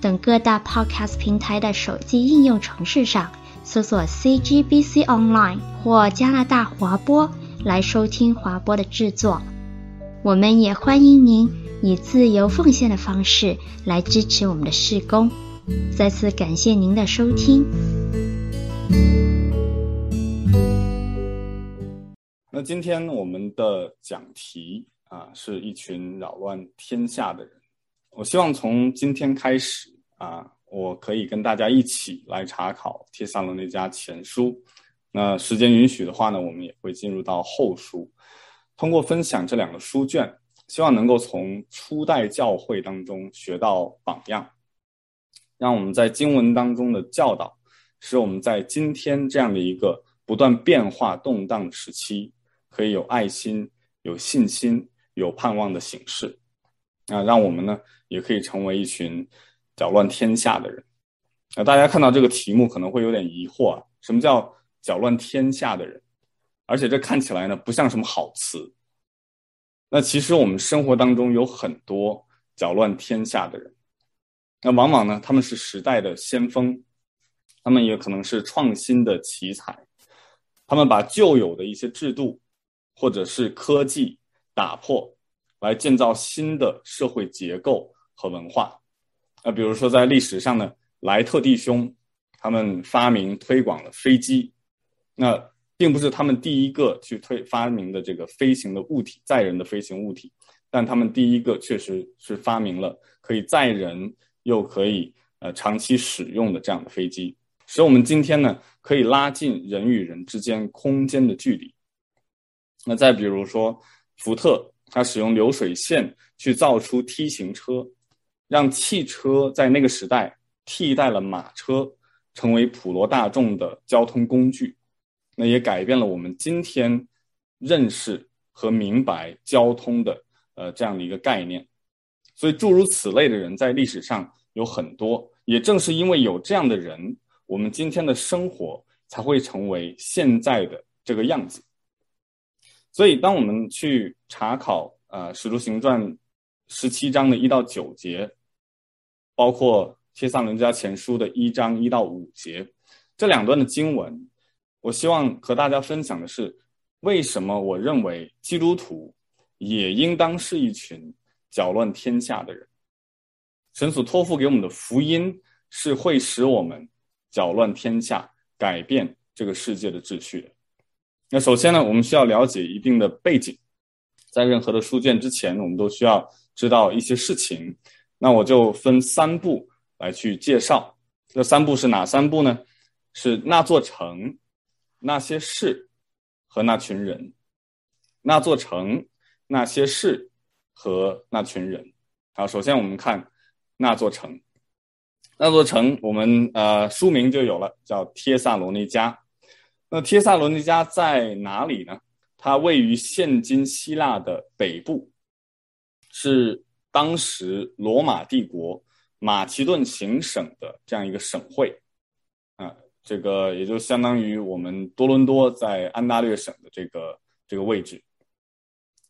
等各大 Podcast 平台的手机应用程式上搜索 CGBC Online 或加拿大华播来收听华播的制作。我们也欢迎您以自由奉献的方式来支持我们的事工。再次感谢您的收听。那今天我们的讲题啊，是一群扰乱天下的人。我希望从今天开始啊，我可以跟大家一起来查考《帖撒罗那家前书》。那时间允许的话呢，我们也会进入到后书，通过分享这两个书卷，希望能够从初代教会当中学到榜样，让我们在经文当中的教导，使我们在今天这样的一个不断变化动荡的时期。可以有爱心、有信心、有盼望的形式，啊，让我们呢也可以成为一群搅乱天下的人。啊，大家看到这个题目可能会有点疑惑啊，什么叫搅乱天下的人？而且这看起来呢不像什么好词。那其实我们生活当中有很多搅乱天下的人，那往往呢他们是时代的先锋，他们也可能是创新的奇才，他们把旧有的一些制度。或者是科技打破，来建造新的社会结构和文化。那比如说在历史上呢，莱特弟兄他们发明推广了飞机，那并不是他们第一个去推发明的这个飞行的物体，载人的飞行物体，但他们第一个确实是发明了可以载人又可以呃长期使用的这样的飞机，使我们今天呢可以拉近人与人之间空间的距离。那再比如说，福特它使用流水线去造出 T 型车，让汽车在那个时代替代了马车，成为普罗大众的交通工具。那也改变了我们今天认识和明白交通的呃这样的一个概念。所以诸如此类的人在历史上有很多，也正是因为有这样的人，我们今天的生活才会成为现在的这个样子。所以，当我们去查考呃《使徒行传》十七章的一到九节，包括《帖撒罗尼迦前书》的一章一到五节这两段的经文，我希望和大家分享的是，为什么我认为基督徒也应当是一群搅乱天下的人。神所托付给我们的福音是会使我们搅乱天下，改变这个世界的秩序的。那首先呢，我们需要了解一定的背景，在任何的书卷之前，我们都需要知道一些事情。那我就分三步来去介绍。这三步是哪三步呢？是那座城、那些事和那群人。那座城、那些事和那群人。好，首先我们看那座城。那座城，我们呃书名就有了，叫帖撒罗尼迦。那帖萨罗尼迦在哪里呢？它位于现今希腊的北部，是当时罗马帝国马其顿行省的这样一个省会，啊，这个也就相当于我们多伦多在安大略省的这个这个位置。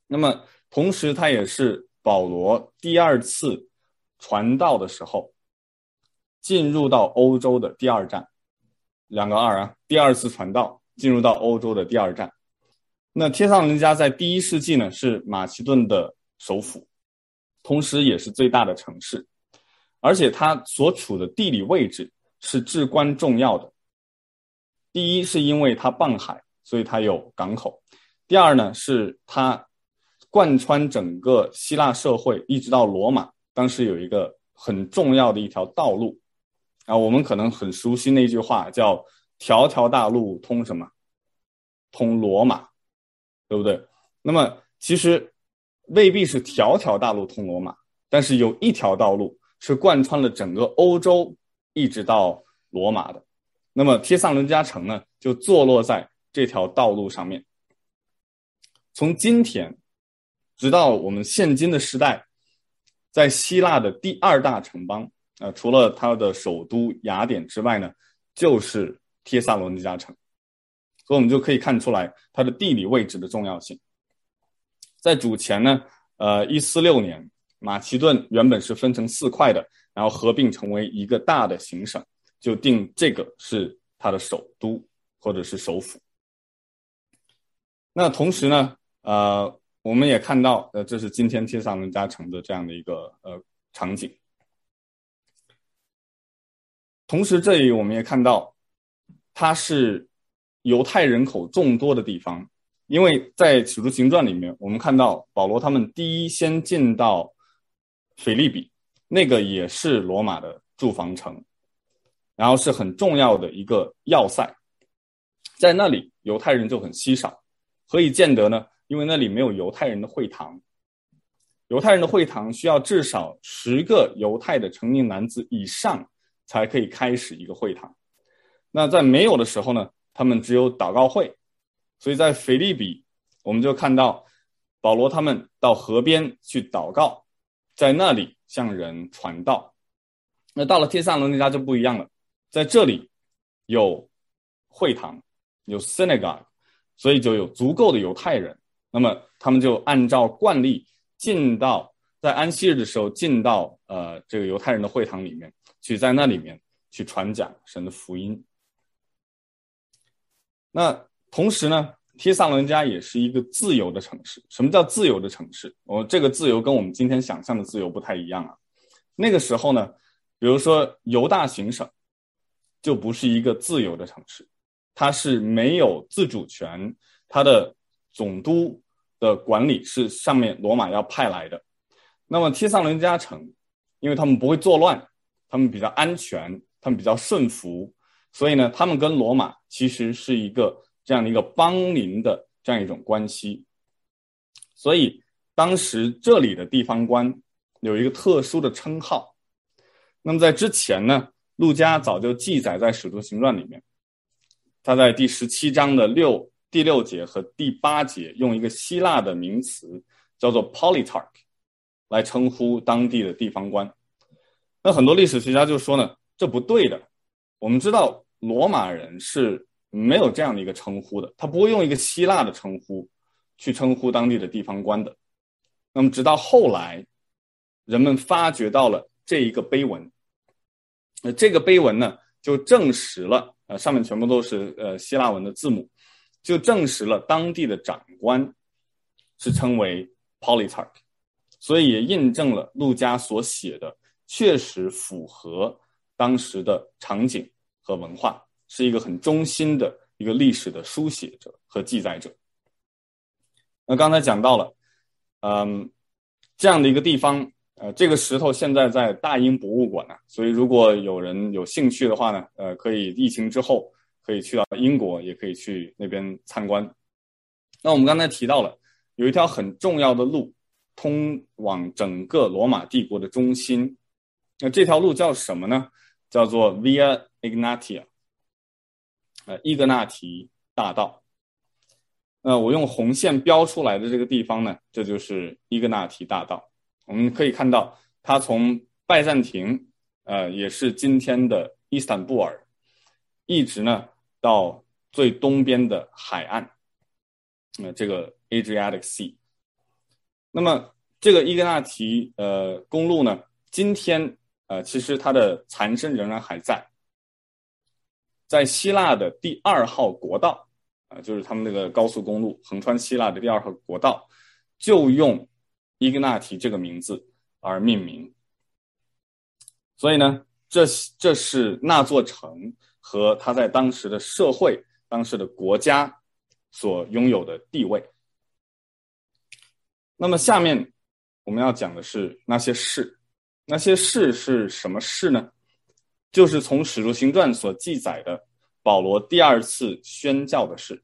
那么，同时它也是保罗第二次传道的时候进入到欧洲的第二站。两个二啊，第二次传道进入到欧洲的第二站。那帖撒罗尼迦在第一世纪呢，是马其顿的首府，同时也是最大的城市，而且它所处的地理位置是至关重要的。第一是因为它傍海，所以它有港口；第二呢，是它贯穿整个希腊社会，一直到罗马，当时有一个很重要的一条道路。啊，我们可能很熟悉那句话，叫“条条大路通什么？通罗马，对不对？”那么其实未必是条条大路通罗马，但是有一条道路是贯穿了整个欧洲，一直到罗马的。那么，帖萨伦加城呢，就坐落在这条道路上面。从今天直到我们现今的时代，在希腊的第二大城邦，呃，除了它的首都雅典之外呢，就是帖萨罗尼迦城。所以，我们就可以看出来它的地理位置的重要性。在主前呢，呃，一四六年，马其顿原本是分成四块的，然后合并成为一个大的行省。就定这个是他的首都或者是首府。那同时呢，呃，我们也看到，呃，这是今天帖萨罗尼迦城的这样的一个呃场景。同时，这里我们也看到，它是犹太人口众多的地方，因为在《使徒行传》里面，我们看到保罗他们第一先进到腓立比，那个也是罗马的住房城。然后是很重要的一个要塞，在那里犹太人就很稀少，何以见得呢？因为那里没有犹太人的会堂，犹太人的会堂需要至少十个犹太的成年男子以上才可以开始一个会堂。那在没有的时候呢，他们只有祷告会。所以在腓立比，我们就看到保罗他们到河边去祷告，在那里向人传道。那到了帖撒罗尼迦就不一样了。在这里有会堂，有 synagogue，所以就有足够的犹太人。那么他们就按照惯例进到在安息日的时候进到呃这个犹太人的会堂里面去，在那里面去传讲神的福音。那同时呢，提撒伦加也是一个自由的城市。什么叫自由的城市？我这个自由跟我们今天想象的自由不太一样啊。那个时候呢，比如说犹大行省。就不是一个自由的城市，它是没有自主权，它的总督的管理是上面罗马要派来的。那么提撒伦加城，因为他们不会作乱，他们比较安全，他们比较顺服，所以呢，他们跟罗马其实是一个这样的一个邦邻的这样一种关系。所以当时这里的地方官有一个特殊的称号。那么在之前呢，陆家早就记载在《使徒行传》里面，他在第十七章的六第六节和第八节用一个希腊的名词叫做 “politarch” 来称呼当地的地方官。那很多历史学家就说呢，这不对的。我们知道罗马人是没有这样的一个称呼的，他不会用一个希腊的称呼去称呼当地的地方官的。那么直到后来，人们发掘到了这一个碑文。那这个碑文呢，就证实了，呃，上面全部都是呃希腊文的字母，就证实了当地的长官是称为 politarch，所以也印证了陆家所写的确实符合当时的场景和文化，是一个很忠心的一个历史的书写者和记载者。那刚才讲到了，嗯，这样的一个地方。呃，这个石头现在在大英博物馆呢，所以如果有人有兴趣的话呢，呃，可以疫情之后可以去到英国，也可以去那边参观。那我们刚才提到了有一条很重要的路通往整个罗马帝国的中心，那这条路叫什么呢？叫做 Via Ignatia，呃，伊格纳提大道。那我用红线标出来的这个地方呢，这就是伊格纳提大道。我们可以看到，它从拜占庭，呃，也是今天的伊斯坦布尔，一直呢到最东边的海岸，呃，这个 Adriatic Sea。那么这个伊格纳提呃公路呢，今天呃其实它的残身仍然还在，在希腊的第二号国道，啊、呃，就是他们那个高速公路横穿希腊的第二号国道，就用。伊格纳提这个名字而命名，所以呢，这这是那座城和它在当时的社会、当时的国家所拥有的地位。那么下面我们要讲的是那些事，那些事是什么事呢？就是从《使徒行传》所记载的保罗第二次宣教的事。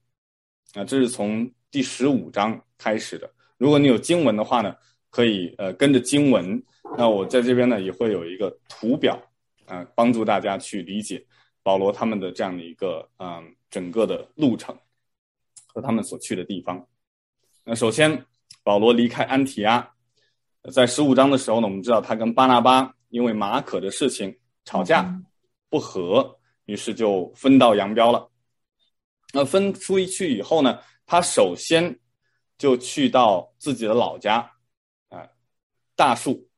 啊，这是从第十五章开始的。如果你有经文的话呢，可以呃跟着经文。那我在这边呢也会有一个图表啊、帮助大家去理解保罗他们的这样的一个嗯、整个的路程和他们所去的地方。那首先保罗离开安提阿，在十五章的时候呢，我们知道他跟巴拿巴因为马可的事情吵架不和，于是就分道扬镳了。那分出去以后呢，他首先就去到自己的老家，啊、呃，大树，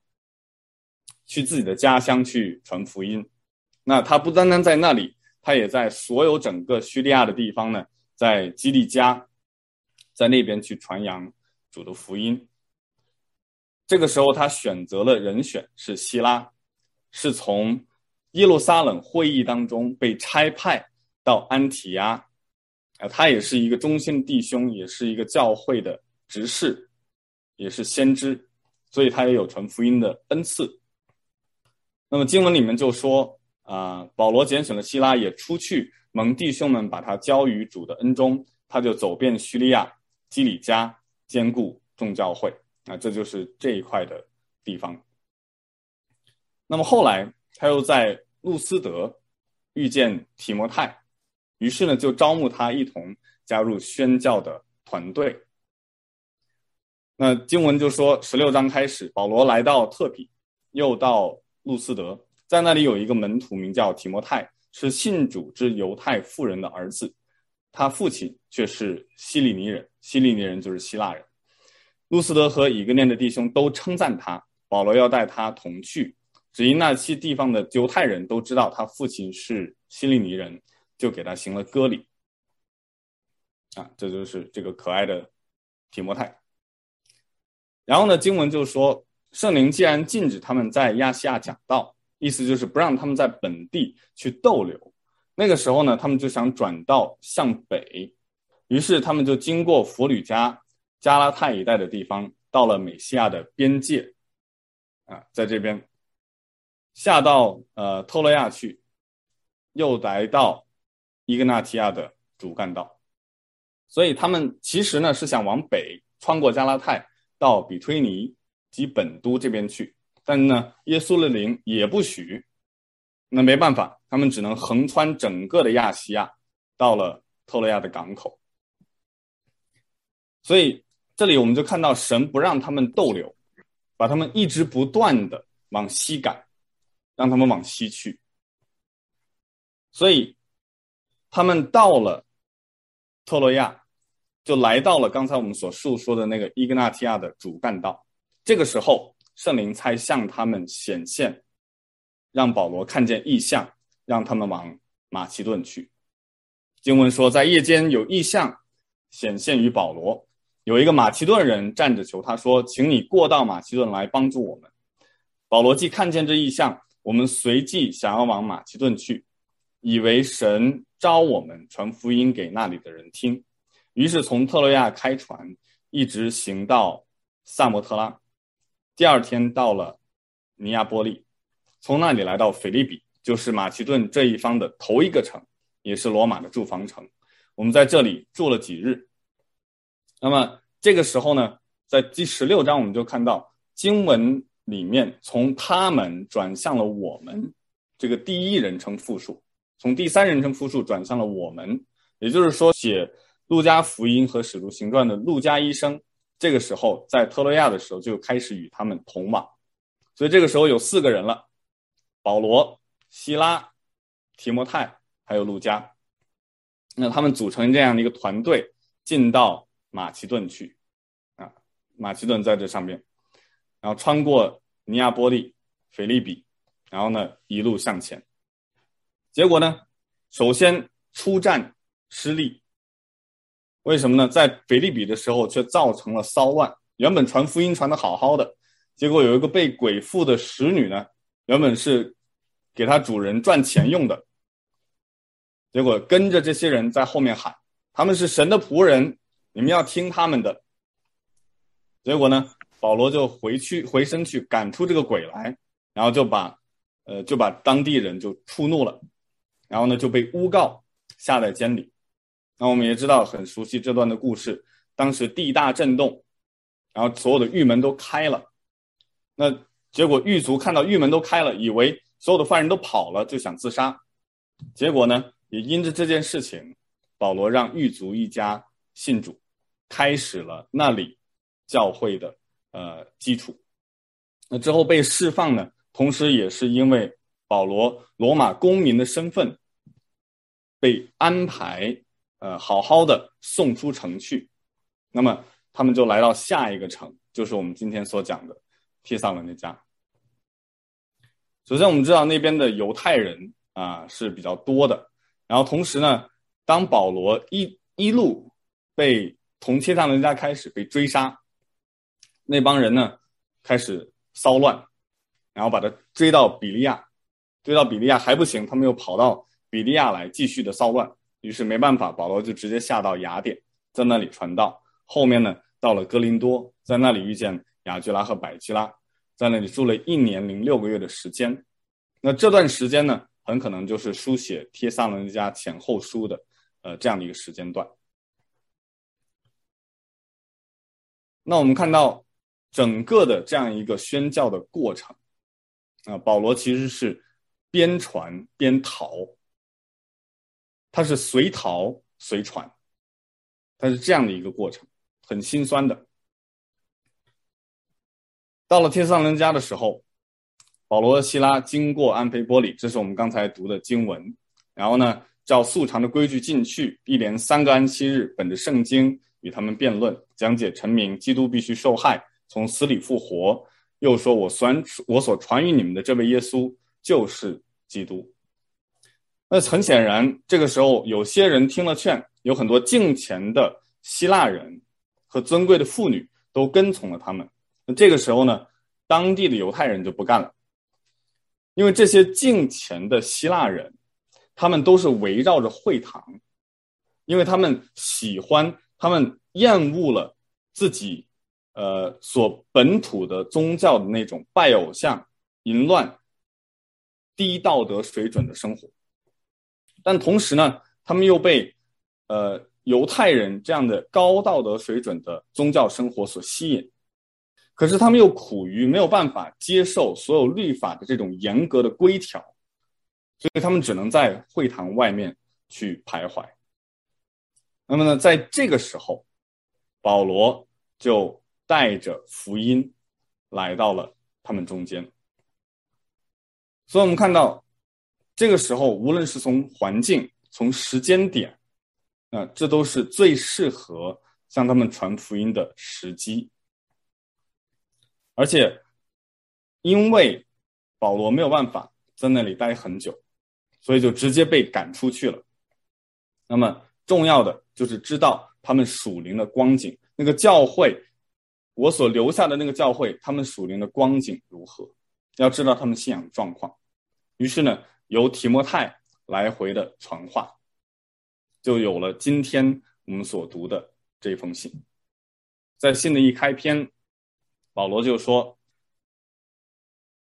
去自己的家乡去传福音。那他不单单在那里，他也在所有整个叙利亚的地方呢，在基利家，在那边去传扬主的福音。这个时候，他选择了人选是希拉，是从耶路撒冷会议当中被差派到安提阿。啊，他也是一个忠心弟兄，也是一个教会的执事，也是先知，所以他也有传福音的恩赐。那么经文里面就说，啊、保罗拣选了希拉，也出去蒙弟兄们把他交于主的恩中，他就走遍叙利亚、基里加，兼顾众教会。啊，这就是这一块的地方。那么后来他又在路斯德遇见提摩太。于是呢，就招募他一同加入宣教的团队。那经文就说，十六章开始，保罗来到特比，又到路斯德，在那里有一个门徒名叫提摩太，是信主之犹太妇人的儿子，他父亲却是希利尼人，希利尼人就是希腊人。路斯德和以格念的弟兄都称赞他，保罗要带他同去，只因那些地方的犹太人都知道他父亲是希利尼人。就给他行了割礼，啊，这就是这个可爱的提摩太。然后呢，经文就说，圣灵既然禁止他们在亚细亚讲道，意思就是不让他们在本地去逗留。那个时候呢，他们就想转道向北，于是他们就经过弗吕加、加拉太一带的地方，到了美西亚的边界，啊，在这边下到呃特洛亚去，又来到。伊格纳提亚的主干道，所以他们其实呢是想往北穿过加拉泰到比推尼及本都这边去，但呢耶稣的灵也不许，那没办法，他们只能横穿整个的亚细亚，到了特洛亚的港口。所以这里我们就看到神不让他们逗留，把他们一直不断的往西赶，让他们往西去，所以。他们到了特洛亚，就来到了刚才我们所述说的那个伊格纳提亚的主干道。这个时候，圣灵才向他们显现，让保罗看见异象，让他们往马其顿去。经文说，在夜间有异象显现于保罗，有一个马其顿人站着求他说：“请你过到马其顿来帮助我们。”保罗既看见这异象，我们随即想要往马其顿去。以为神召我们传福音给那里的人听，于是从特洛亚开船，一直行到萨摩特拉。第二天到了尼亚波利，从那里来到腓利比，就是马其顿这一方的头一个城，也是罗马的驻防城。我们在这里住了几日。那么这个时候呢，在第十六章我们就看到经文里面从他们转向了我们，这个第一人称复数。从第三人称复数转向了我们，也就是说，写《路加福音》和《使徒行传》的路加医生，这个时候在特洛亚的时候就开始与他们同往，所以这个时候有四个人了：保罗、希拉、提摩太，还有路加。那他们组成这样的一个团队，进到马其顿去，啊，马其顿在这上面，然后穿过尼亚波利、腓利比，然后呢一路向前。结果呢，首先出战失利，为什么呢？在腓利比的时候却造成了骚乱。原本传福音传得好好的，结果有一个被鬼附的使女呢，原本是给他主人赚钱用的，结果跟着这些人在后面喊：“他们是神的仆人，你们要听他们的。”结果呢，保罗就回去回身去赶出这个鬼来，然后就把呃就把当地人就触怒了。然后呢，就被诬告下在监里。那我们也知道，很熟悉这段的故事。当时地大震动，然后所有的狱门都开了。那结果狱卒看到狱门都开了，以为所有的犯人都跑了，就想自杀。结果呢，也因着这件事情，保罗让狱卒一家信主，开始了那里教会的呃基础。那之后被释放呢，同时也是因为保罗罗马公民的身份被安排呃好好的送出城去。那么他们就来到下一个城，就是我们今天所讲的帖撒罗尼迦。首先我们知道那边的犹太人啊是比较多的，然后同时呢，当保罗一一路被从帖撒罗尼迦开始被追杀，那帮人呢开始。骚乱，然后把他追到比利亚，追到比利亚还不行，他们又跑到比利亚来继续的骚乱。于是没办法，保罗就直接下到雅典，在那里传道。后面呢，到了哥林多，在那里遇见亚居拉和百基拉，在那里住了一年零六个月的时间。那这段时间呢，很可能就是书写帖撒罗尼迦前后书的，呃，这样的一个时间段。那我们看到。整个的这样一个宣教的过程，啊，保罗其实是边传边逃，他是随逃随传，他是这样的一个过程，很心酸的。到了帖撒罗尼迦的时候，保罗和西拉经过安菲波里，这是我们刚才读的经文，然后呢，照素常的规矩进去，一连三个安息日，本着圣经与他们辩论，讲解陈明基督必须受害。从死里复活，又说我传我所传与你们的这位耶稣就是基督。那很显然，这个时候有些人听了劝，有很多敬虔的希腊人和尊贵的妇女都跟从了他们。那这个时候呢，当地的犹太人就不干了，因为这些敬虔的希腊人，他们都是围绕着会堂，因为他们喜欢，他们厌恶了自己。呃，所本土的宗教的那种拜偶像、淫乱、低道德水准的生活，但同时呢，他们又被呃犹太人这样的高道德水准的宗教生活所吸引，可是他们又苦于没有办法接受所有律法的这种严格的规条，所以他们只能在会堂外面去徘徊。那么呢，在这个时候，保罗就。带着福音来到了他们中间，所以我们看到这个时候，无论是从环境、从时间点，啊，这都是最适合向他们传福音的时机。而且，因为保罗没有办法在那里待很久，所以就直接被赶出去了。那么重要的就是知道他们属灵的光景，那个教会。我所留下的那个教会，他们属灵的光景如何？要知道他们信仰状况。于是呢，由提摩太来回的传话，就有了今天我们所读的这封信。在信的一开篇，保罗就说：“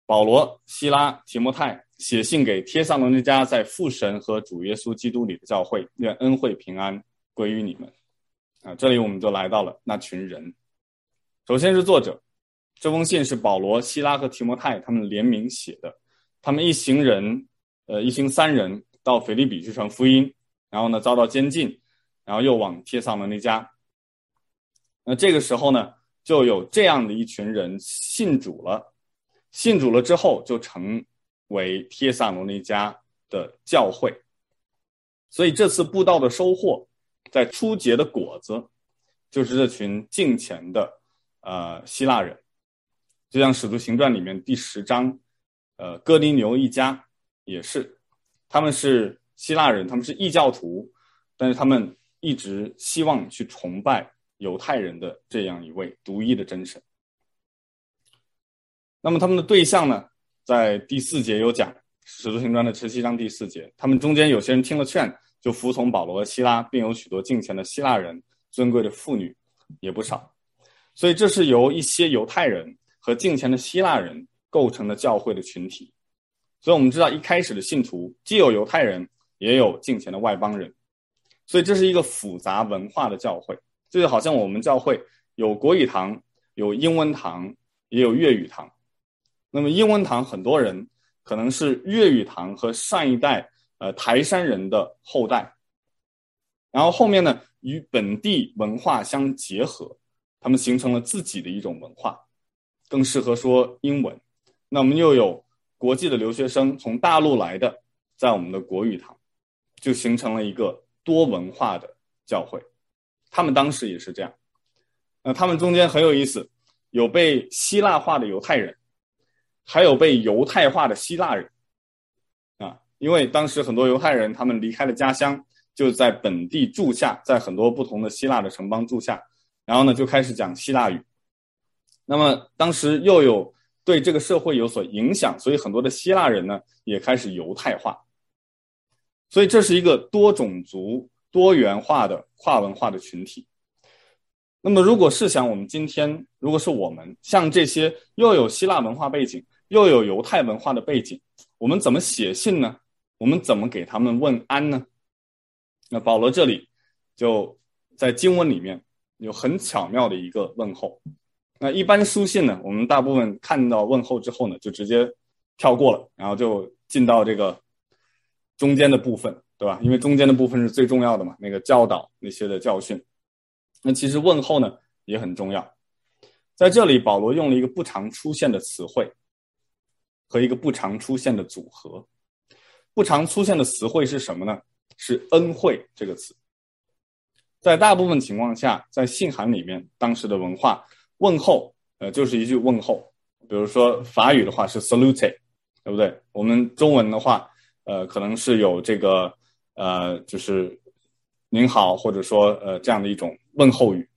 保罗、西拉、提摩太写信给帖撒罗尼迦在父神和主耶稣基督里的教会，愿恩惠平安归于你们。”啊，这里我们就来到了那群人。首先是作者，这封信是保罗、西拉和提摩太他们联名写的。他们一行人，呃，一行三人到腓立比去传福音，然后呢遭到监禁，然后又往帖撒罗尼迦。那这个时候呢，就有这样的一群人信主了。信主了之后，就成为帖撒罗尼迦的教会。所以这次布道的收获，在初结的果子，就是这群敬虔的。呃，希腊人，就像《使徒行传》里面第十章，呃，哥尼流一家也是，他们是希腊人，他们是异教徒，但是他们一直希望去崇拜犹太人的这样一位独一的真神。那么他们的对象呢，在第四节有讲，《使徒行传》的十七章第四节，他们中间有些人听了劝，就服从保罗和希拉，并有许多敬虔的希腊人，尊贵的妇女也不少。所以这是由一些犹太人和敬虔的希腊人构成的教会的群体。所以我们知道，一开始的信徒既有犹太人，也有敬虔的外邦人。所以这是一个复杂文化的教会，这就好像我们教会有国语堂，有英文堂，也有粤语堂。那么英文堂很多人可能是粤语堂和上一代呃台山人的后代，然后后面呢与本地文化相结合，他们形成了自己的一种文化，更适合说英文。那我们又有国际的留学生从大陆来的，在我们的国语堂，就形成了一个多文化的教会。他们当时也是这样。那他们中间很有意思，有被希腊化的犹太人，还有被犹太化的希腊人。因为当时很多犹太人他们离开了家乡，就在本地住下，在很多不同的希腊的城邦住下，然后呢就开始讲希腊语。那么当时又有。对这个社会有所影响，所以很多的希腊人呢也开始犹太化，所以这是一个多种族、多元化的跨文化的群体。那么，如果试想我们今天，如果是我们像这些又有希腊文化背景，又有犹太文化的背景，我们怎么写信呢？我们怎么给他们问安呢？那保罗这里就在经文里面有很巧妙的一个问候。那一般书信呢，我们大部分看到问候之后呢，就直接跳过了，然后就进到这个中间的部分，对吧？因为中间的部分是最重要的嘛，那个教导那些的教训。那其实问候呢也很重要，在这里保罗用了一个不常出现的词汇和一个不常出现的组合。不常出现的词汇是什么呢？是恩惠这个词。在大部分情况下，在信函里面，当时的文化。问候，呃，就是一句问候。比如说法语的话是 salute，对不对？我们中文的话，呃，可能是有这个，呃，就是您好，或者说呃这样的一种问候语，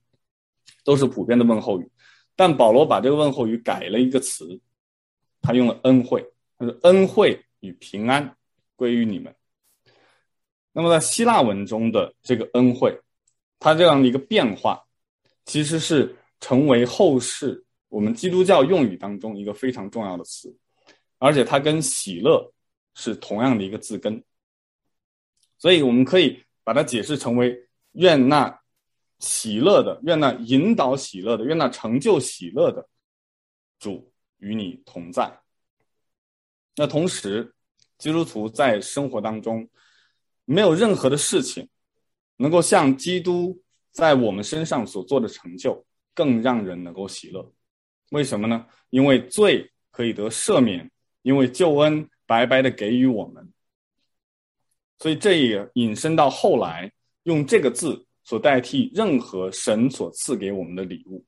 都是普遍的问候语。但保罗把这个问候语改了一个词，他用了恩惠，他说恩惠与平安归于你们。那么在希腊文中的这个恩惠，它这样的一个变化，其实是。成为后世我们基督教用语当中一个非常重要的词，而且它跟喜乐是同样的一个字根，所以我们可以把它解释成为愿那喜乐的、愿那引导喜乐的、愿那成就喜乐的主与你同在。那同时，基督徒在生活当中没有任何的事情能够像基督在我们身上所做的成就。更让人能够喜乐，为什么呢？因为罪可以得赦免，因为救恩白白的给予我们，所以这也引申到后来用这个字所代替任何神所赐给我们的礼物，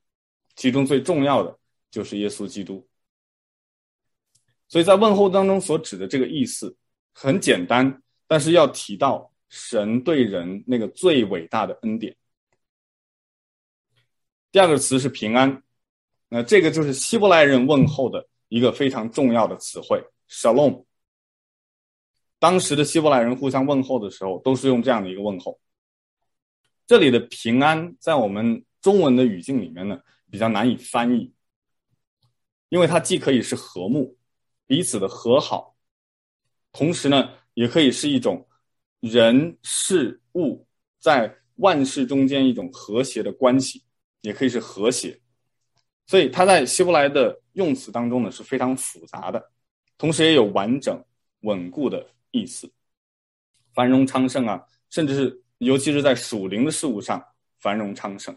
其中最重要的就是耶稣基督。所以在问候当中所指的这个意思很简单，但是要提到神对人那个最伟大的恩典。第二个词是平安，那这个就是希伯来人问候的一个非常重要的词汇，Shalom。当时的希伯来人互相问候的时候，都是用这样的一个问候。这里的平安在我们中文的语境里面呢，比较难以翻译，因为它既可以是和睦，彼此的和好，同时呢，也可以是一种人事物在万事中间一种和谐的关系。也可以是和谐，所以它在希伯来的用词当中呢是非常复杂的，同时也有完整、稳固的意思，繁荣昌盛啊，甚至是尤其是在属灵的事物上繁荣昌盛。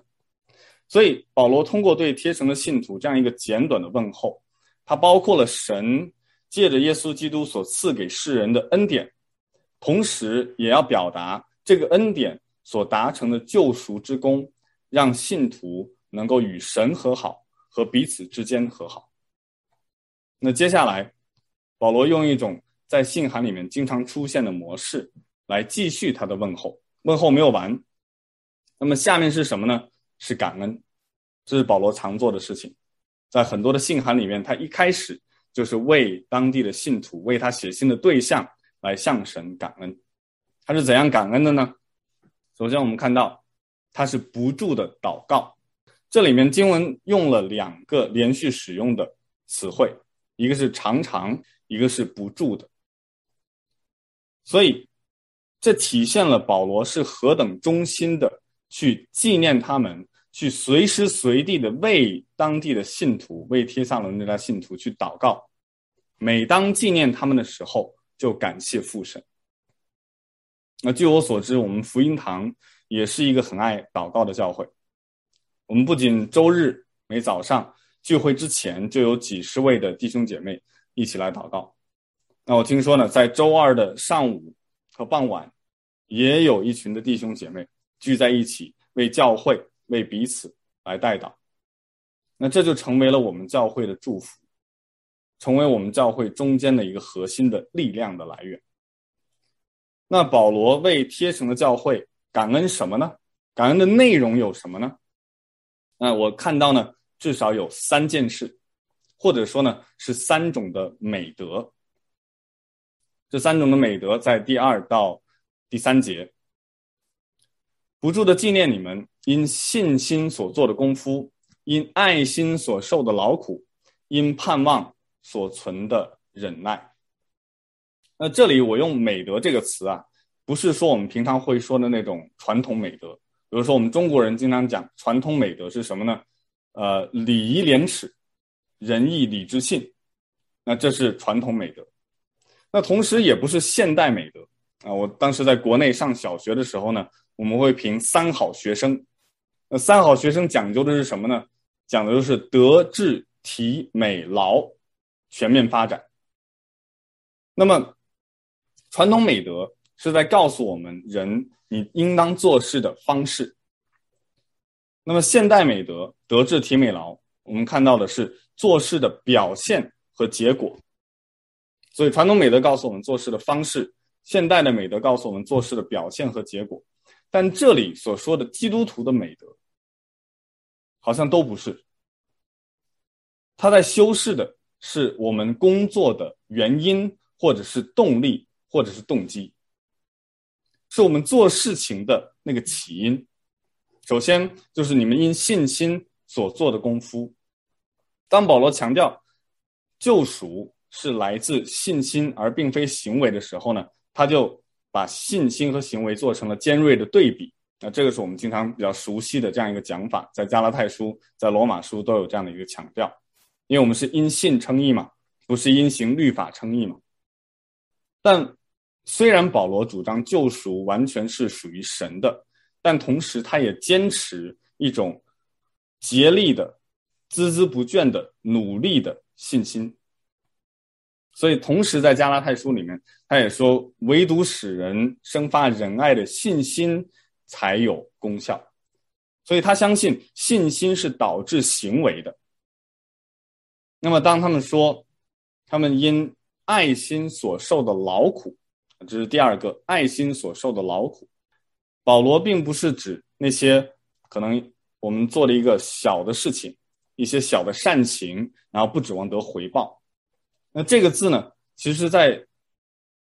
所以保罗通过对贴城的信徒这样一个简短的问候，它包括了神借着耶稣基督所赐给世人的恩典，同时也要表达这个恩典所达成的救赎之功。让信徒能够与神和好，和彼此之间和好。那接下来，保罗用一种在信函里面经常出现的模式来继续他的问候。问候没有完，那么下面是什么呢？是感恩，这是保罗常做的事情。在很多的信函里面，他一开始就是为当地的信徒，为他写信的对象来向神感恩。他是怎样感恩的呢？首先，我们看到。他是不住的祷告，这里面经文用了两个连续使用的词汇，一个是常常，一个是不住的，所以这体现了保罗是何等忠心的去纪念他们，去随时随地的为当地的信徒、为帖撒罗尼迦信徒去祷告。每当纪念他们的时候，就感谢父神。那据我所知，我们福音堂也是一个很爱祷告的教会。我们不仅周日每早上聚会之前就有几十位的弟兄姐妹一起来祷告。那我听说呢，在周二的上午和傍晚，也有一群的弟兄姐妹聚在一起为教会。为彼此来代祷，那这就成为了我们教会的祝福，成为我们教会中间的一个核心的力量的来源。那保罗为贴城的教会感恩什么呢？感恩的内容有什么呢？那我看到呢，至少有三件事，或者说呢，是三种的美德。这三种的美德在第二到第三节。不住的纪念你们因信心所做的功夫，因爱心所受的劳苦，因盼望所存的忍耐。那这里我用“美德”这个词啊，不是说我们平常会说的那种传统美德。比如说，我们中国人经常讲传统美德是什么呢？呃，礼义廉耻、仁义礼智信，那这是传统美德。那同时也不是现代美德啊。我当时在国内上小学的时候呢。我们会评三好学生，那三好学生讲究的是什么呢？讲的就是德智体美劳全面发展。那么，传统美德是在告诉我们人你应当做事的方式。那么，现代美德德智体美劳，我们看到的是做事的表现和结果。所以，传统美德告诉我们做事的方式，现代的美德告诉我们做事的表现和结果。但这里所说的基督徒的美德，好像都不是。他在修饰的是我们工作的原因，或者是动力，或者是动机，是我们做事情的那个起因。首先就是你们因信心所做的功夫。当保罗强调救赎是来自信心而并非行为的时候呢，他就。把信心和行为做成了尖锐的对比，那这个是我们经常比较熟悉的这样一个讲法，在加拉太书、在罗马书都有这样的一个强调，因为我们是因信称义嘛，不是因行律法称义嘛。但虽然保罗主张救赎完全是属于神的，但同时他也坚持一种竭力的、孜孜不倦的努力的信心。所以，同时在加拉太书里面，他也说，唯独使人生发仁爱的信心才有功效。所以他相信信心是导致行为的。那么，当他们说他们因爱心所受的劳苦，这是第二个爱心所受的劳苦。保罗并不是指那些可能我们做了一个小的事情，一些小的善行，然后不指望得回报。那这个字呢，其实，在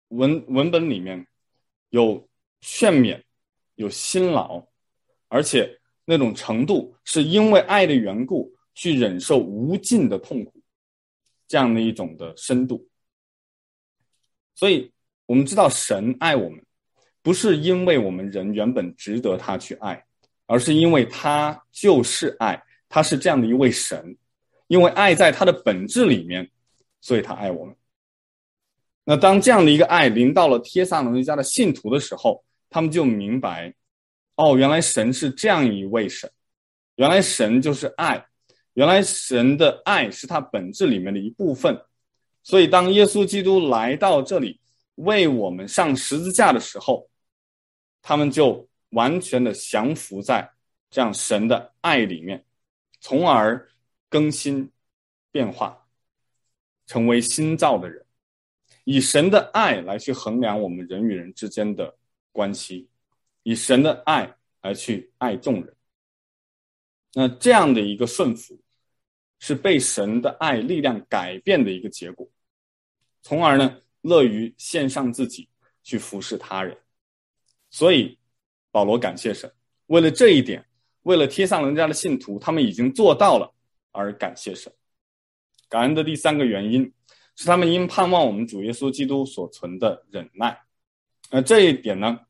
文文本里面有劝勉，有辛劳，而且那种程度是因为爱的缘故去忍受无尽的痛苦，这样的一种的深度。所以，我们知道神爱我们，不是因为我们人原本值得他去爱，而是因为他就是爱，他是这样的一位神，因为爱在他的本质里面。所以他爱我们。那当这样的一个爱临到了帖撒罗尼迦的信徒的时候，他们就明白，哦，原来神是这样一位神，原来神就是爱，原来神的爱是他本质里面的一部分。所以当耶稣基督来到这里为我们上十字架的时候，他们就完全的降服在这样神的爱里面，从而更新变化。成为新造的人，以神的爱来去衡量我们人与人之间的关系，以神的爱来去爱众人。那这样的一个顺服，是被神的爱力量改变的一个结果，从而呢，乐于献上自己去服侍他人。所以保罗感谢神，为了这一点，为了贴上人家的信徒，他们已经做到了，而感谢神。感恩的第三个原因是他们因盼望我们主耶稣基督所存的忍耐。那这一点呢，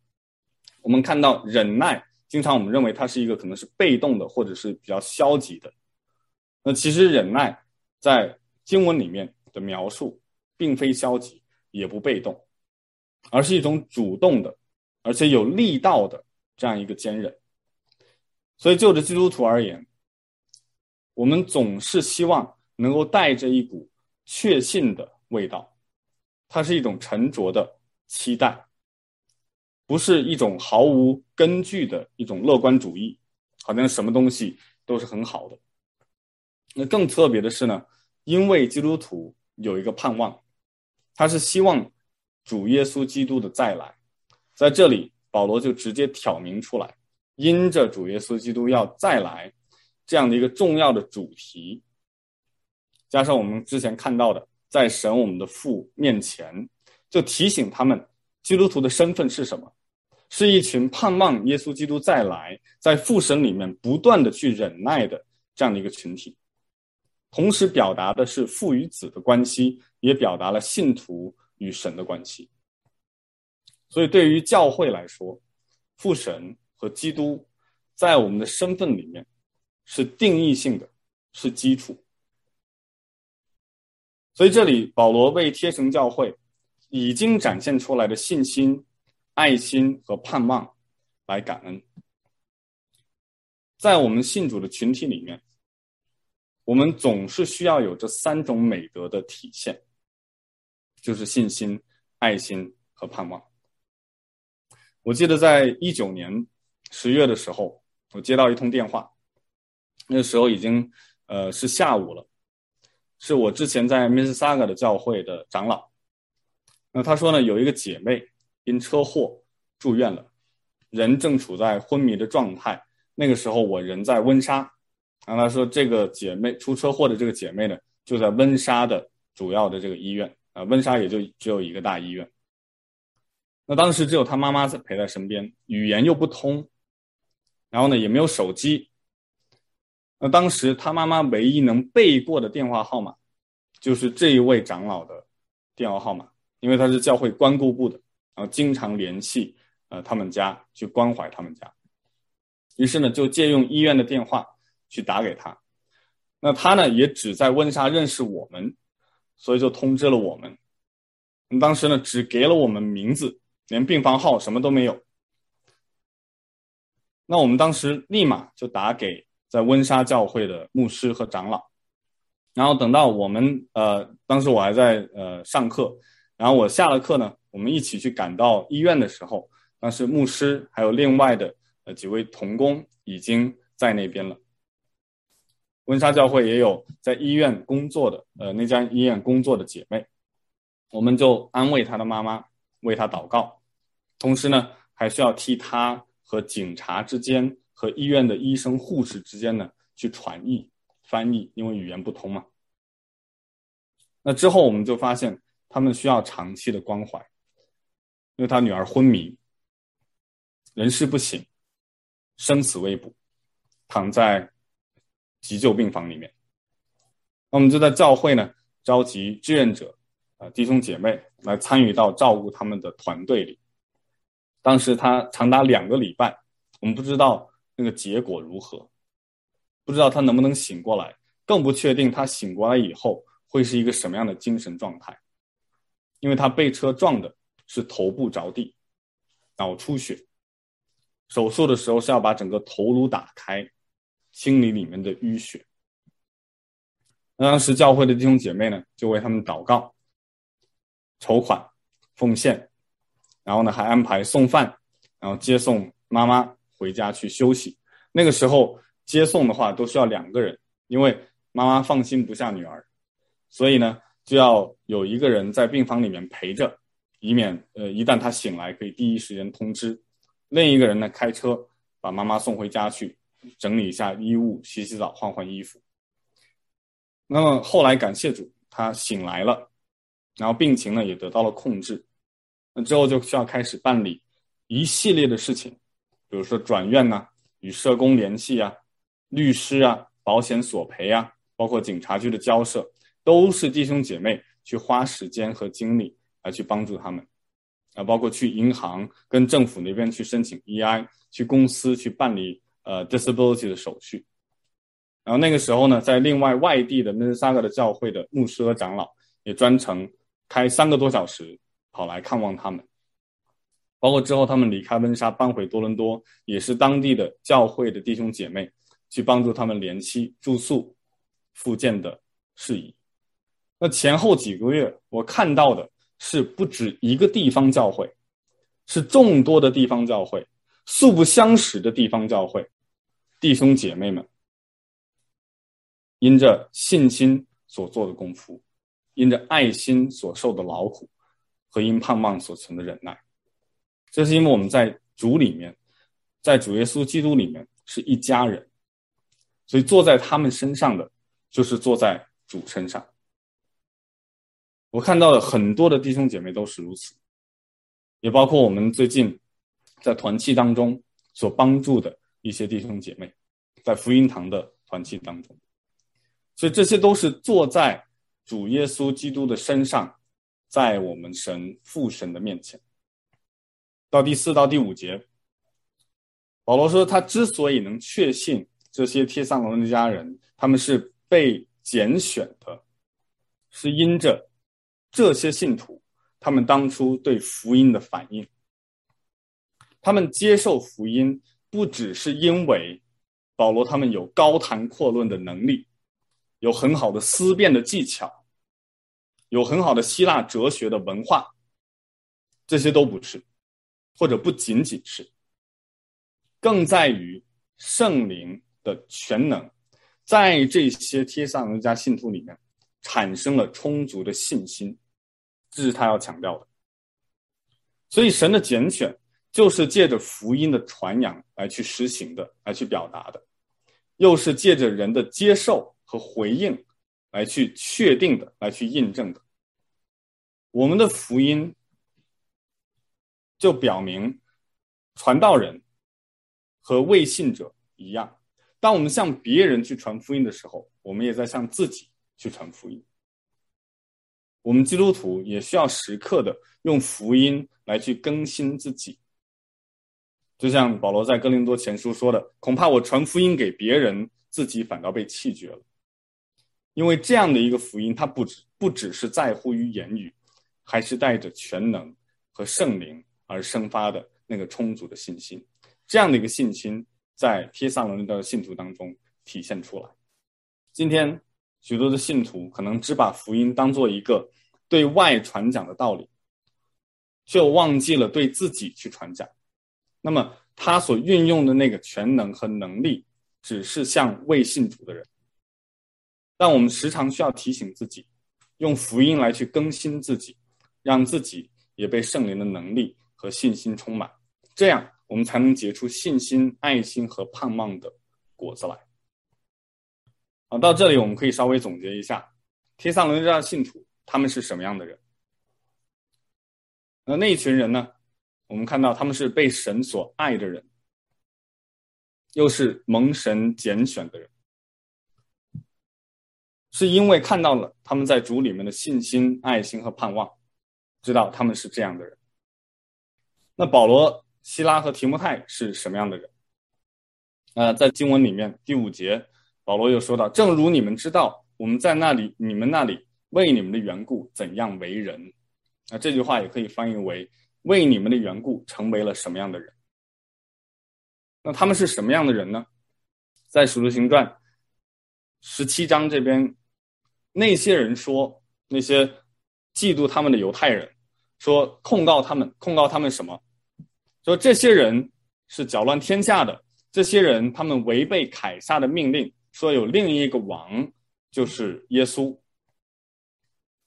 我们看到忍耐经常我们认为它是一个可能是被动的，或者是比较消极的。那其实忍耐在经文里面的描述，并非消极，也不被动，而是一种主动的，而且有力道的这样一个坚忍。所以就着基督徒而言，我们总是希望能够带着一股确信的味道，它是一种沉着的期待，不是一种毫无根据的一种乐观主义，好像什么东西都是很好的。那更特别的是呢，因为基督徒有一个盼望，他是希望主耶稣基督的再来，在这里保罗就直接挑明出来。因着主耶稣基督要再来这样的一个重要的主题，加上我们之前看到的，在神我们的父面前，就提醒他们，基督徒的身份是什么？是一群盼望耶稣基督再来，在父神里面不断的去忍耐的这样的一个群体，同时表达的是父与子的关系，也表达了信徒与神的关系。所以对于教会来说，父神。和基督在我们的身份里面是定义性的，是基础。所以这里保罗为帖神教会已经展现出来的信心、爱心和盼望来感恩。在我们信主的群体里面，我们总是需要有这三种美德的体现，就是信心、爱心和盼望。我记得在一九年。十月的时候，我接到一通电话，那时候已经呃是下午了，是我之前在 miss Saga 的教会的长老。那他说呢，有一个姐妹因车祸住院了，人正处在昏迷的状态。那个时候我人在温莎，然后他说这个姐妹出车祸的这个姐妹呢，就在温莎的主要的这个医院啊，温莎也就只有一个大医院。那当时只有他妈妈在陪在身边，语言又不通。然后呢，也没有手机。那当时他妈妈唯一能背过的电话号码，就是这一位长老的电话号码，因为他是教会关顾部的，然后经常联系呃他们家去关怀他们家。于是呢，就借用医院的电话去打给他。那他呢，也只在温莎认识我们，所以就通知了我们。当时呢，只给了我们名字，连病房号什么都没有。那我们当时立马就打给在温莎教会的牧师和长老，然后等到我们呃，当时我还在呃上课，然后我下了课呢，我们一起去赶到医院的时候，当时牧师还有另外的呃几位同工已经在那边了。温莎教会也有在医院工作的呃那家医院工作的姐妹，我们就安慰她的妈妈，为她祷告，同时呢还需要替她。和警察之间，和医院的医生、护士之间呢，去传译、翻译，因为语言不通嘛。那之后我们就发现，他们需要长期的关怀，因为他女儿昏迷，人事不省，生死未卜，躺在急救病房里面。那我们就在教会呢，召集志愿者啊，弟兄姐妹来参与到照顾他们的团队里。当时他长达两个礼拜，我们不知道那个结果如何，不知道他能不能醒过来，更不确定他醒过来以后会是一个什么样的精神状态，因为他被车撞的是头部着地，脑出血，手术的时候是要把整个头颅打开，清理里面的淤血。那当时教会的弟兄姐妹呢，就为他们祷告、筹款、奉献。然后呢，还安排送饭，然后接送妈妈回家去休息。那个时候接送的话都需要两个人，因为妈妈放心不下女儿，所以呢就要有一个人在病房里面陪着，以免呃一旦她醒来可以第一时间通知。另一个人呢开车把妈妈送回家去，整理一下衣物，洗洗澡，换换衣服。那么后来感谢主，他醒来了，然后病情呢也得到了控制。那之后就需要开始办理一系列的事情，比如说转院呐、与社工联系啊，律师啊，保险索赔啊，包括警察局的交涉，都是弟兄姐妹去花时间和精力来去帮助他们。啊，包括去银行跟政府那边去申请 EI，去公司去办理呃 disability 的手续。然后那个时候呢，在另外外地的温莎格的教会的牧师和长老也专程开三个多小时跑来看望他们。包括之后他们离开温莎搬回多伦多，也是当地的教会的弟兄姐妹去帮助他们联系住宿、复健的事宜。那前后几个月，我看到的是不止一个地方教会，是众多的地方教会，素不相识的地方教会，弟兄姐妹们因着信心所做的功夫，因着爱心所受的劳苦，和因盼望所存的忍耐。这是因为我们在主里面，在主耶稣基督里面是一家人，所以坐在他们身上的就是坐在主身上。我看到了很多的弟兄姐妹都是如此，也包括我们最近在团契当中所帮助的一些弟兄姐妹，在福音堂的团契当中，所以这些都是坐在主耶稣基督的身上，在我们神父神的面前。到第四到第五节，保罗说，他之所以能确信这些帖撒罗尼迦人他们是被拣选的，是因着这些信徒他们当初对福音的反应。他们接受福音，不只是因为保罗他们有高谈阔论的能力，有很好的思辨的技巧，有很好的希腊哲学的文化，这些都不是。或者不仅仅是，更在于圣灵的全能，在这些帖撒罗尼迦信徒里面产生了充足的信心，这是他要强调的。所以神的拣选就是借着福音的传扬来去实行的，来去表达的，又是借着人的接受和回应来去确定的，来去印证的。我们的福音。就表明，传道人和未信者一样，当我们向别人去传福音的时候，我们也在向自己去传福音。我们基督徒也需要时刻的用福音来去更新自己。就像保罗在哥林多前书说的：“恐怕我传福音给别人，自己反倒被弃绝了。”因为这样的一个福音，它不只不只是在乎于言语，还是带着全能和圣灵。而生发的那个充足的信心，这样的一个信心，在帖撒罗尼的信徒当中体现出来。今天许多的信徒可能只把福音当做一个对外传讲的道理，却忘记了对自己去传讲。那么他所运用的那个全能和能力，只是向未信主的人。但我们时常需要提醒自己，用福音来去更新自己，让自己也被圣灵的能力。和信心充满，这样我们才能结出信心、爱心和盼望的果子来。好，到这里我们可以稍微总结一下，提撒罗尼迦的信徒他们是什么样的人？那那一群人呢？我们看到他们是被神所爱的人，又是蒙神拣选的人，是因为看到了他们在主里面的信心、爱心和盼望，知道他们是这样的人。那保罗、希拉和提摩太是什么样的人？呃，在经文里面第五节，保罗又说到：“正如你们知道，我们在那里，你们那里为你们的缘故怎样为人。”那这句话也可以翻译为“为你们的缘故成为了什么样的人。”那他们是什么样的人呢？在《使徒行传》十七章这边，那些人说，那些嫉妒他们的犹太人说，控告他们，控告他们什么？说这些人是搅乱天下的，这些人他们违背凯撒的命令，说有另一个王，就是耶稣。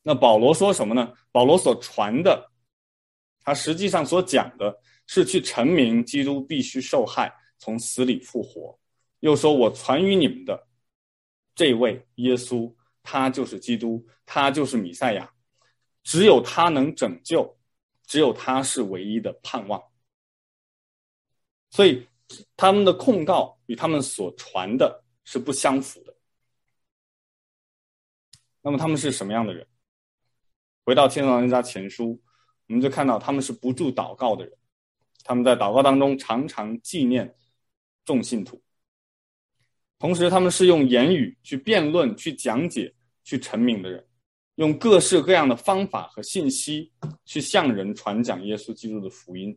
那保罗说什么呢？保罗所传的，他实际上所讲的是去陈明基督必须受害，从死里复活。又说我传于你们的这位耶稣，他就是基督，他就是弥赛亚，只有他能拯救，只有他是唯一的盼望。所以，他们的控告与他们所传的是不相符的。那么，他们是什么样的人？回到《帖撒罗尼迦前书》，我们就看到他们是不住祷告的人，他们在祷告当中常常纪念众信徒，同时他们是用言语去辩论、去讲解、去成名的人，用各式各样的方法和信息去向人传讲耶稣基督的福音。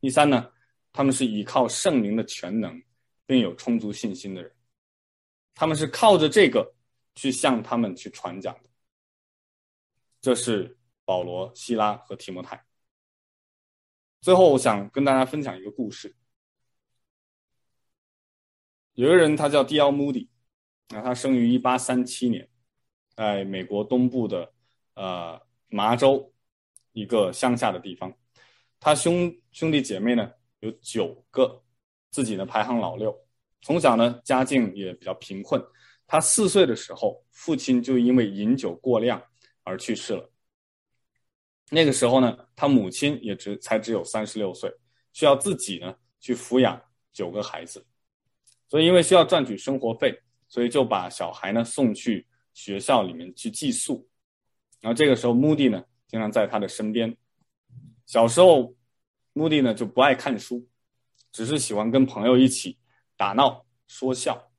第三呢，他们是依靠圣灵的全能，并有充足信心的人，他们是靠着这个去向他们去传讲的。这是保罗、希拉和提摩太。最后，我想跟大家分享一个故事。有一个人，他叫 D.L. Moody，那他生于一八三七年，在美国东部的呃麻州一个乡下的地方。他兄兄弟姐妹呢有九个，自己呢排行老六。从小呢家境也比较贫困。他四岁的时候，父亲就因为饮酒过量而去世了。那个时候呢，他母亲也只才只有三十六岁，需要自己呢去抚养九个孩子。所以因为需要赚取生活费，所以就把小孩呢送去学校里面去寄宿。然后这个时候，穆迪呢经常在他的身边。小时候，穆迪呢就不爱看书，只是喜欢跟朋友一起打闹说笑，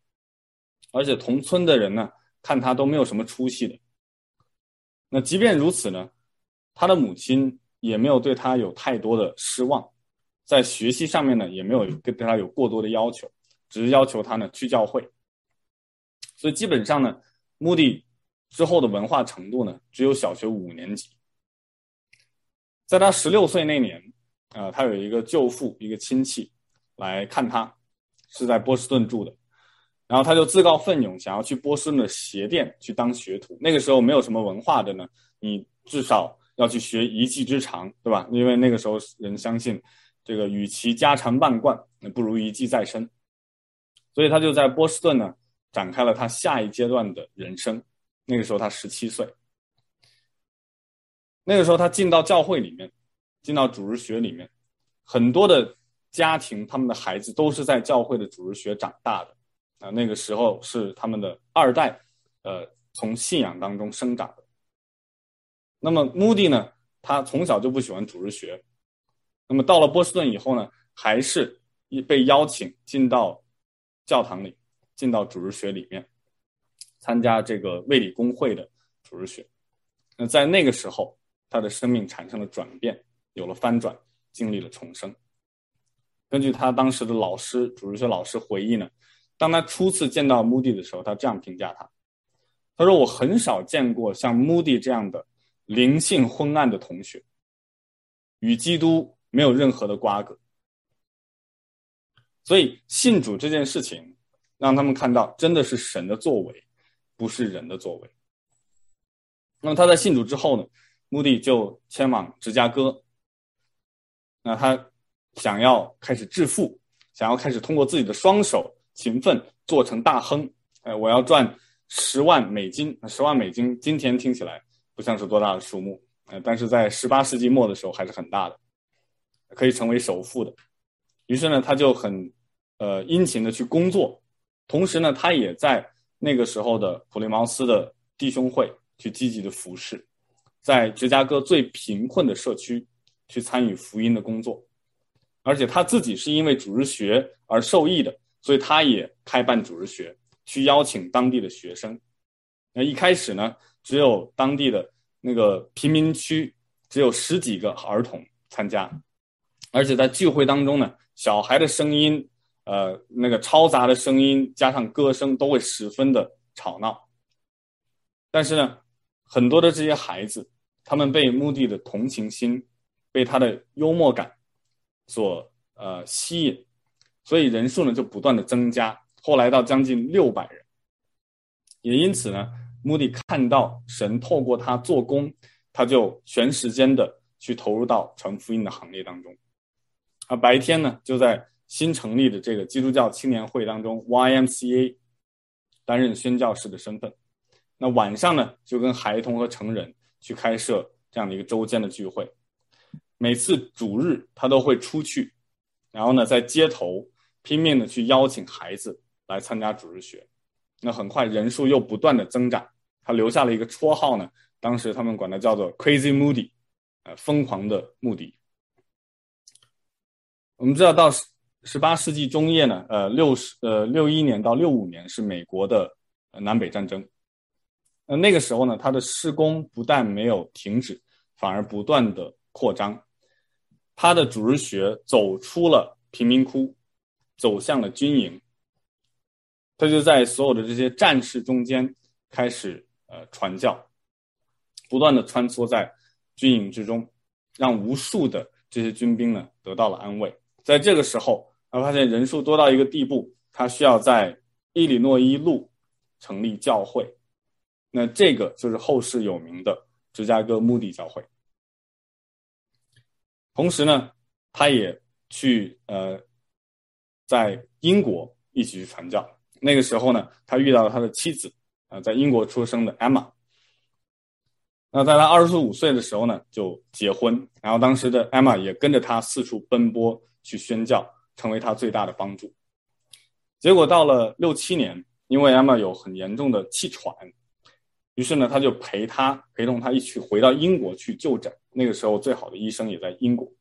而且同村的人呢看他都没有什么出息的。那即便如此呢，他的母亲也没有对他有太多的失望，在学习上面呢也没有对他有过多的要求，只是要求他呢去教会。所以基本上呢，穆迪之后的文化程度呢只有小学五年级。在他十六岁那年，呃，他有一个舅父，一个亲戚来看他，是在波士顿住的，然后他就自告奋勇想要去波士顿的鞋店去当学徒。那个时候没有什么文化的呢，你至少要去学一技之长，对吧？因为那个时候人相信，这个与其家常万贯，那不如一技在身，所以他就在波士顿呢展开了他下一阶段的人生。那个时候他十七岁。那个时候，他进到教会里面，进到主日学里面，很多的家庭，他们的孩子都是在教会的主日学长大的，啊，那个时候是他们的二代，呃，从信仰当中生长的。那么，穆迪呢，他从小就不喜欢主日学，那么到了波士顿以后呢，还是被邀请进到教堂里，进到主日学里面，参加这个卫理公会的主日学。那在那个时候，他的生命产生了转变，有了翻转，经历了重生。根据他当时的老师，主日学老师回忆呢，当他初次见到穆迪的时候，他这样评价他：他说，我很少见过像穆迪这样的灵性昏暗的同学，与基督没有任何的瓜葛。所以信主这件事情，让他们看到真的是神的作为，不是人的作为。那么他在信主之后呢？目的就前往芝加哥，那他想要开始致富，想要开始通过自己的双手勤奋做成大亨。哎，我要赚十万美金，十万美金今天听起来不像是多大的数目，呃，但是在十八世纪末的时候还是很大的，可以成为首富的。于是呢，他就很呃殷勤的去工作，同时呢，他也在那个时候的普利茅斯的弟兄会去积极的服侍。在芝加哥最贫困的社区去参与福音的工作，而且他自己是因为主日学而受益的，所以他也开办主日学，去邀请当地的学生。那一开始呢，只有当地的那个贫民区只有十几个儿童参加，而且在聚会当中呢，小孩的声音，呃，那个嘈杂的声音加上歌声都会十分的吵闹。但是呢，很多的这些孩子。他们被穆迪的同情心，被他的幽默感所呃吸引，所以人数呢就不断的增加，后来到将近六百人。也因此呢，穆迪看到神透过他做工，他就全时间的去投入到传福音的行列当中。啊，白天呢就在新成立的这个基督教青年会当中 （YMCA） 担任宣教士的身份，那晚上呢就跟孩童和成人。去开设这样的一个周间的聚会，每次主日他都会出去，然后呢，在街头拼命的去邀请孩子来参加主日学。那很快人数又不断的增长，他留下了一个绰号呢，当时他们管他叫做 Crazy Moody，呃疯狂的穆迪。我们知道到十十八世纪中叶呢，呃六十呃六一年到六五年是美国的南北战争。那那个时候呢，他的施工不但没有停止，反而不断的扩张。他的主日学走出了贫民窟，走向了军营。他就在所有的这些战士中间开始呃传教，不断的穿梭在军营之中，让无数的这些军兵呢得到了安慰。在这个时候，他发现人数多到一个地步，他需要在伊利诺伊路成立教会。那这个就是后世有名的芝加哥穆迪教会。同时呢，他也去呃，在英国一起去传教。那个时候呢，他遇到了他的妻子啊，在英国出生的 Emma。那在他二十五岁的时候呢，就结婚。然后当时的 Emma 也跟着他四处奔波去宣教，成为他最大的帮助。结果到了六七年，因为 Emma 有很严重的气喘。于是呢，他就陪他陪同他一起回到英国去就诊。那个时候，最好的医生也在英国。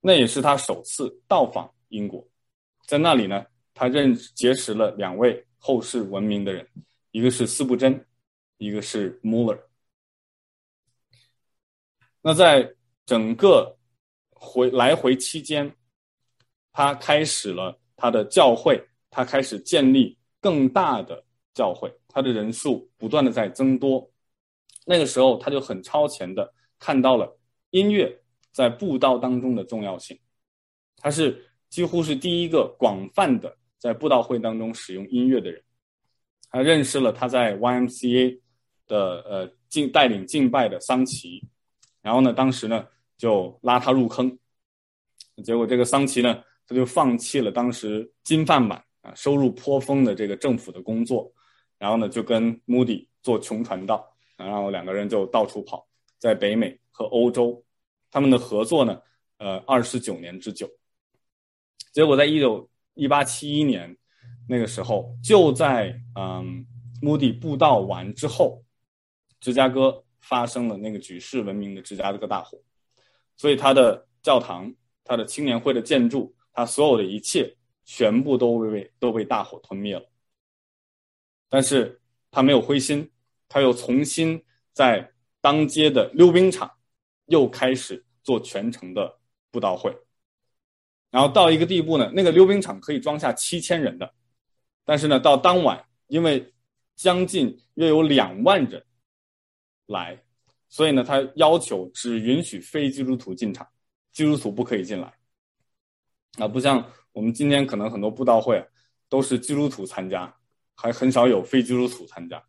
那也是他首次到访英国，在那里呢，他认结识了两位后世闻名的人，一个是斯布真，一个是穆勒。那在整个回来回期间，他开始了他的教会，他开始建立更大的教会。他的人数不断的在增多，那个时候他就很超前的看到了音乐在布道当中的重要性，他是几乎是第一个广泛的在布道会当中使用音乐的人，他认识了他在 YMCA 的呃敬带领敬拜的桑奇，然后呢，当时呢就拉他入坑，结果这个桑奇呢他就放弃了当时金饭碗啊收入颇丰的这个政府的工作。然后呢，就跟 Moody 做穷传道，然后两个人就到处跑，在北美和欧洲，他们的合作呢，呃，二十九年之久。结果在一九一八七一年那个时候，就在嗯穆迪布道完之后，芝加哥发生了那个举世闻名的芝加哥大火，所以他的教堂、他的青年会的建筑、他所有的一切，全部都被都被大火吞灭了。但是他没有灰心，他又重新在当街的溜冰场又开始做全程的布道会，然后到一个地步呢，那个溜冰场可以装下七千人的，但是呢，到当晚因为将近约有两万人来，所以呢，他要求只允许非基督徒进场，基督徒不可以进来。啊，不像我们今天可能很多布道会都是基督徒参加。还很少有非基督徒参加。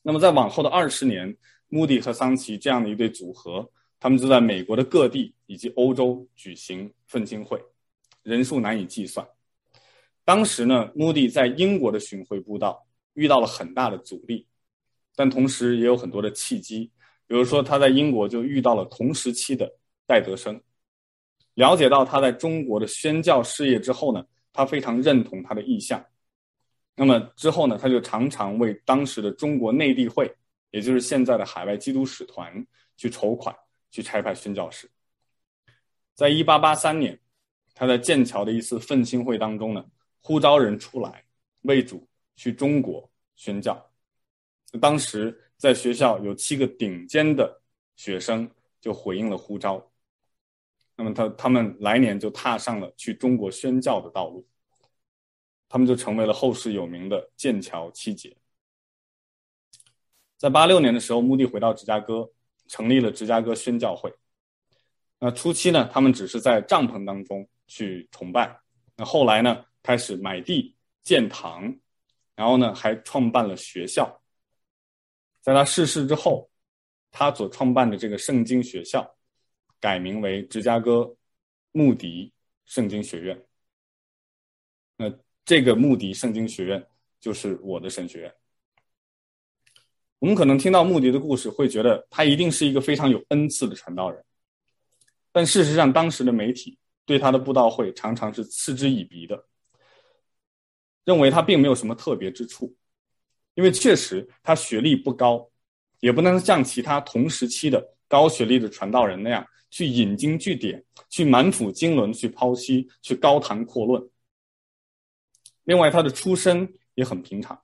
那么，在往后的二十年，穆迪和桑奇这样的一对组合，他们就在美国的各地以及欧洲举行奋兴会，人数难以计算。当时呢，穆迪在英国的巡回布道遇到了很大的阻力，但同时也有很多的契机。比如说，他在英国就遇到了同时期的戴德生，了解到他在中国的宣教事业之后呢，他非常认同他的意向。那么之后呢，他就常常为当时的中国内地会，也就是现在的海外基督使团去筹款，去差派宣教士。在一八八三年，他在剑桥的一次奋兴会当中呢，呼召人出来为主去中国宣教。当时在学校有七个顶尖的学生就回应了呼召，那么他他们来年就踏上了去中国宣教的道路。他们就成为了后世有名的剑桥七杰。在八六年的时候，穆迪回到芝加哥，成立了芝加哥宣教会。那初期呢，他们只是在帐篷当中去崇拜。那后来呢，开始买地建堂，然后呢，还创办了学校。在他逝世之后，他所创办的这个圣经学校，改名为芝加哥穆迪圣经学院。那。这个穆迪圣经学院就是我的神学院。我们可能听到穆迪的故事，会觉得他一定是一个非常有恩赐的传道人，但事实上，当时的媒体对他的布道会常常是嗤之以鼻的，认为他并没有什么特别之处，因为确实他学历不高，也不能像其他同时期的高学历的传道人那样去引经据典，去满腹经纶去剖析，去高谈阔论。另外，他的出身也很平常，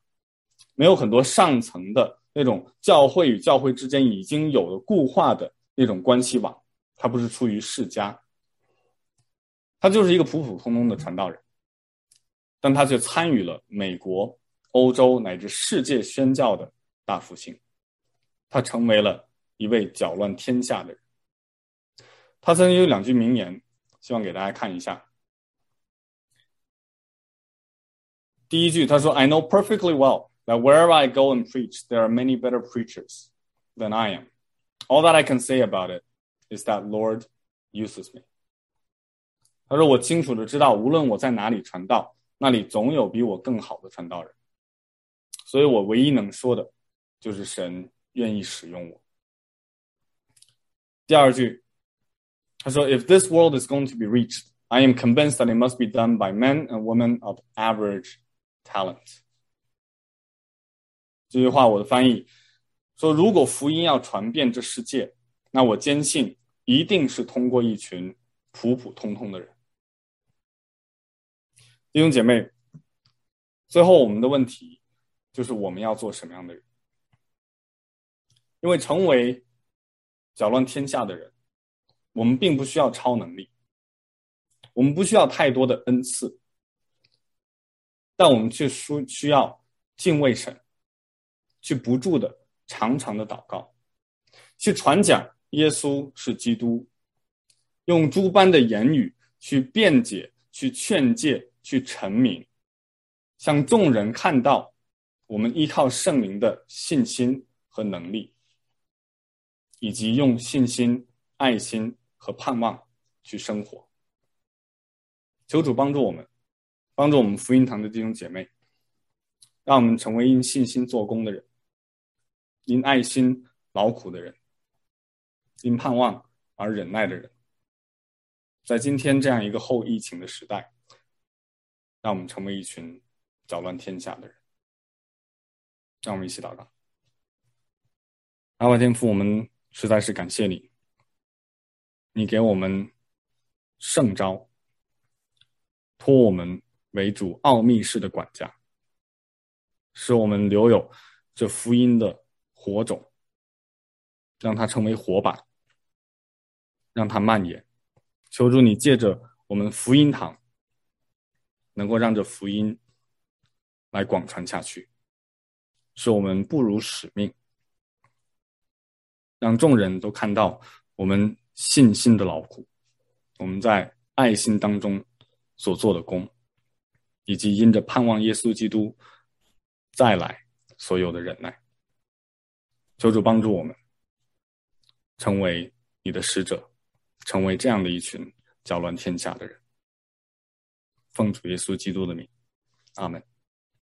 没有很多上层的那种教会与教会之间已经有了固化的那种关系网。他不是出于世家，他就是一个普普通通的传道人，但他却参与了美国、欧洲乃至世界宣教的大复兴，他成为了一位搅乱天下的人。他曾经有两句名言，希望给大家看一下。第一句，他说：“I know perfectly well that wherever I go and preach, there are many better preachers than I am. All that I can say about it is that Lord uses me.” 他说：“我清楚的知道，无论我在哪里传道，那里总有比我更好的传道人。所以我唯一能说的，就是神愿意使用我。”第二句，他说：“If this world is going to be reached, I am convinced that it must be done by men and women of average.” Talent 这句话，我的翻译说：如果福音要传遍这世界，那我坚信一定是通过一群普普通通的人。弟兄姐妹，最后我们的问题就是我们要做什么样的人？因为成为搅乱天下的人，我们并不需要超能力，我们不需要太多的恩赐。但我们却需需要敬畏神，去不住的、长长的祷告，去传讲耶稣是基督，用诸般的言语去辩解、去劝诫、去成名，向众人看到我们依靠圣灵的信心和能力，以及用信心、爱心和盼望去生活。求主帮助我们。帮助我们福音堂的弟兄姐妹，让我们成为因信心做工的人，因爱心劳苦的人，因盼望而忍耐的人。在今天这样一个后疫情的时代，让我们成为一群搅乱天下的人。让我们一起祷告。阿爸天父，我们实在是感谢你，你给我们圣召，托我们。为主奥秘式的管家，使我们留有这福音的火种，让它成为火把，让它蔓延。求主你借着我们福音堂，能够让这福音来广传下去，使我们不辱使命，让众人都看到我们信心的劳苦，我们在爱心当中所做的工。以及因着盼望耶稣基督再来所有的忍耐，求主帮助我们成为你的使者，成为这样的一群搅乱天下的人。奉主耶稣基督的名，阿门。